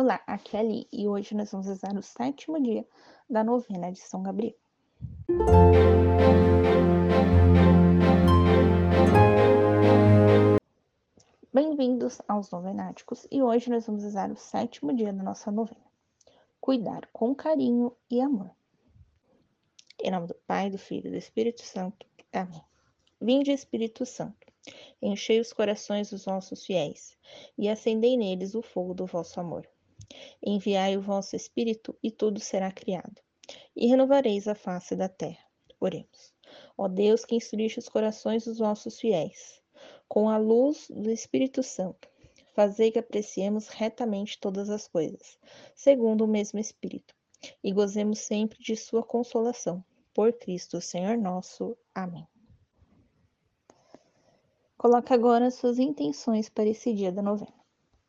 Olá, aqui é Ali e hoje nós vamos rezar o sétimo dia da novena de São Gabriel. Bem-vindos aos Novenáticos e hoje nós vamos rezar o sétimo dia da nossa novena. Cuidar com carinho e amor. Em nome do Pai, do Filho e do Espírito Santo. Amém. Vinde, Espírito Santo, enchei os corações dos vossos fiéis e acendei neles o fogo do vosso amor. Enviai o vosso Espírito e tudo será criado, e renovareis a face da terra. Oremos. Ó Deus, que instruiste os corações dos vossos fiéis, com a luz do Espírito Santo, fazei que apreciemos retamente todas as coisas, segundo o mesmo Espírito, e gozemos sempre de Sua consolação. Por Cristo, Senhor nosso. Amém. Coloque agora suas intenções para esse dia da novena.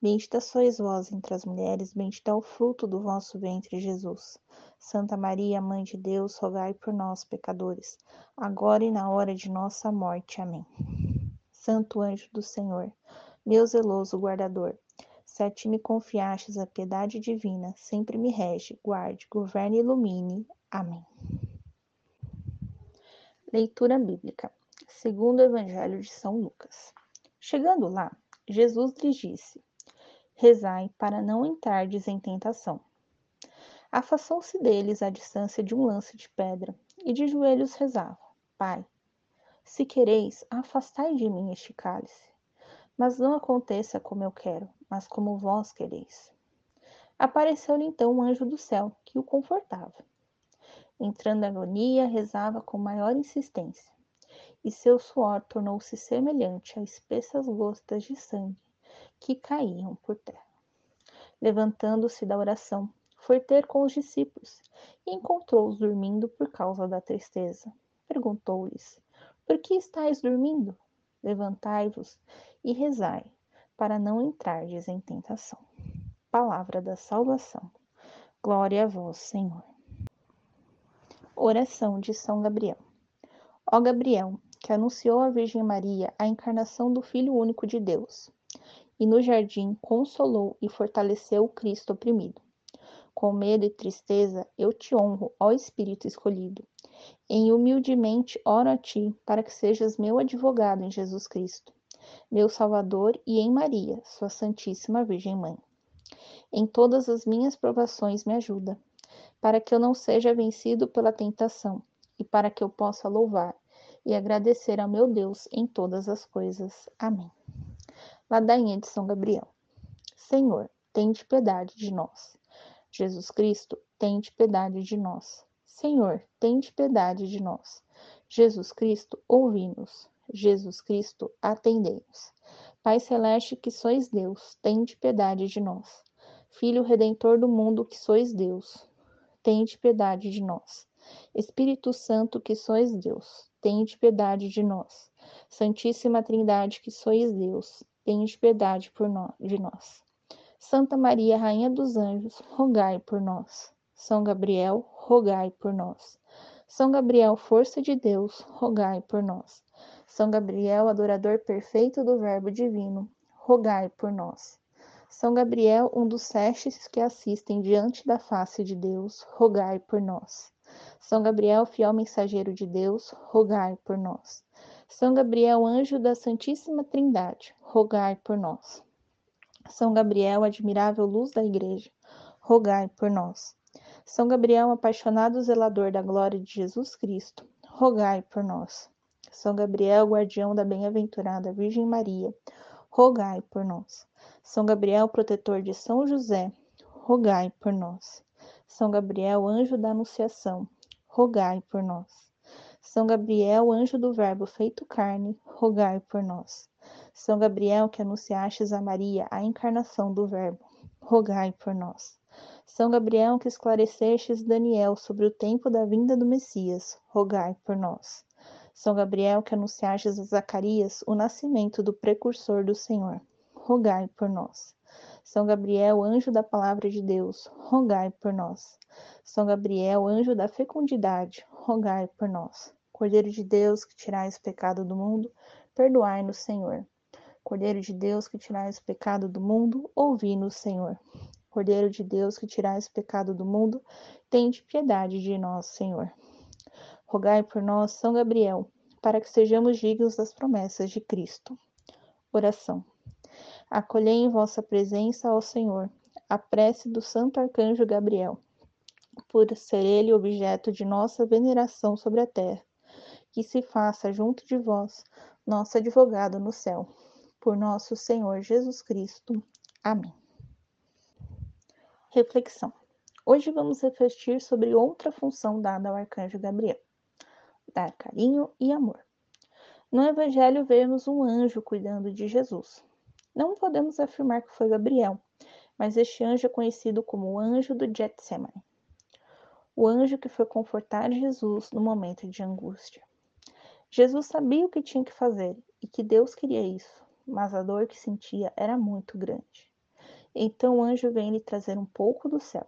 Bendita sois vós entre as mulheres, bendito é o fruto do vosso ventre, Jesus. Santa Maria, Mãe de Deus, rogai por nós, pecadores, agora e na hora de nossa morte. Amém. Santo anjo do Senhor, meu zeloso guardador, se a ti me confiastes a piedade divina, sempre me rege, guarde, governe e ilumine. Amém. Leitura bíblica. Segundo o Evangelho de São Lucas. Chegando lá, Jesus lhes disse: Rezai para não entrardes em tentação. Afastou-se deles à distância de um lance de pedra, e de joelhos rezava: Pai, se quereis, afastai de mim este cálice. Mas não aconteça como eu quero, mas como vós quereis. Apareceu-lhe então um anjo do céu, que o confortava. Entrando em agonia, rezava com maior insistência, e seu suor tornou-se semelhante a espessas gotas de sangue que caíam por terra. Levantando-se da oração, foi ter com os discípulos e encontrou-os dormindo por causa da tristeza. Perguntou-lhes: Por que estáis dormindo? Levantai-vos e rezai, para não entrardes em tentação. Palavra da salvação. Glória a vós, Senhor. Oração de São Gabriel. Ó Gabriel, que anunciou à Virgem Maria a encarnação do Filho único de Deus e no jardim consolou e fortaleceu o Cristo oprimido. Com medo e tristeza, eu te honro, ó Espírito escolhido. Em humildemente oro a ti, para que sejas meu advogado em Jesus Cristo, meu Salvador, e em Maria, sua Santíssima Virgem Mãe. Em todas as minhas provações me ajuda, para que eu não seja vencido pela tentação, e para que eu possa louvar e agradecer ao meu Deus em todas as coisas. Amém. Ladainha de São Gabriel. Senhor, tende piedade de nós. Jesus Cristo, tende piedade de nós. Senhor, tende piedade de nós. Jesus Cristo, ouvi-nos. Jesus Cristo, atendei-nos. Pai celeste, que sois Deus, tende piedade de nós. Filho redentor do mundo, que sois Deus, tende piedade de nós. Espírito Santo, que sois Deus, tende piedade de nós. Santíssima Trindade, que sois Deus, tende piedade por nós, de nós. Santa Maria, Rainha dos Anjos, rogai por nós. São Gabriel, rogai por nós. São Gabriel, força de Deus, rogai por nós. São Gabriel, adorador perfeito do Verbo divino, rogai por nós. São Gabriel, um dos sete que assistem diante da face de Deus, rogai por nós. São Gabriel, fiel mensageiro de Deus, rogai por nós. São Gabriel, anjo da Santíssima Trindade, rogai por nós. São Gabriel, admirável luz da Igreja, rogai por nós. São Gabriel, apaixonado zelador da glória de Jesus Cristo, rogai por nós. São Gabriel, guardião da bem-aventurada Virgem Maria, rogai por nós. São Gabriel, protetor de São José, rogai por nós. São Gabriel, anjo da Anunciação, rogai por nós. São Gabriel, anjo do Verbo feito carne, rogai por nós. São Gabriel, que anunciastes a Maria a encarnação do Verbo, rogai por nós. São Gabriel, que esclarecestes Daniel sobre o tempo da vinda do Messias, rogai por nós. São Gabriel, que anunciastes a Zacarias o nascimento do precursor do Senhor, rogai por nós. São Gabriel, anjo da palavra de Deus, rogai por nós. São Gabriel, anjo da fecundidade, rogai por nós. Cordeiro de Deus, que tirais o pecado do mundo, perdoai-nos, Senhor. Cordeiro de Deus, que tirais o pecado do mundo, ouvi-nos, Senhor. Cordeiro de Deus, que tirais o pecado do mundo, tende piedade de nós, Senhor. Rogai por nós, São Gabriel, para que sejamos dignos das promessas de Cristo. Oração. Acolhei em vossa presença, ó Senhor, a prece do Santo Arcanjo Gabriel, por ser ele objeto de nossa veneração sobre a terra, que se faça junto de vós, nosso advogado no céu. Por nosso Senhor Jesus Cristo. Amém. Reflexão. Hoje vamos refletir sobre outra função dada ao arcanjo Gabriel: dar carinho e amor. No Evangelho vemos um anjo cuidando de Jesus. Não podemos afirmar que foi Gabriel, mas este anjo é conhecido como o anjo do Getsemane. O anjo que foi confortar Jesus no momento de angústia. Jesus sabia o que tinha que fazer e que Deus queria isso, mas a dor que sentia era muito grande. Então o anjo vem lhe trazer um pouco do céu,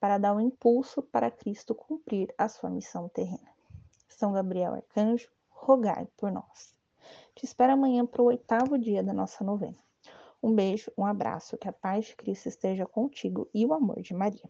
para dar um impulso para Cristo cumprir a sua missão terrena. São Gabriel Arcanjo, rogai por nós. Te espero amanhã para o oitavo dia da nossa novena. Um beijo, um abraço, que a paz de Cristo esteja contigo e o amor de Maria.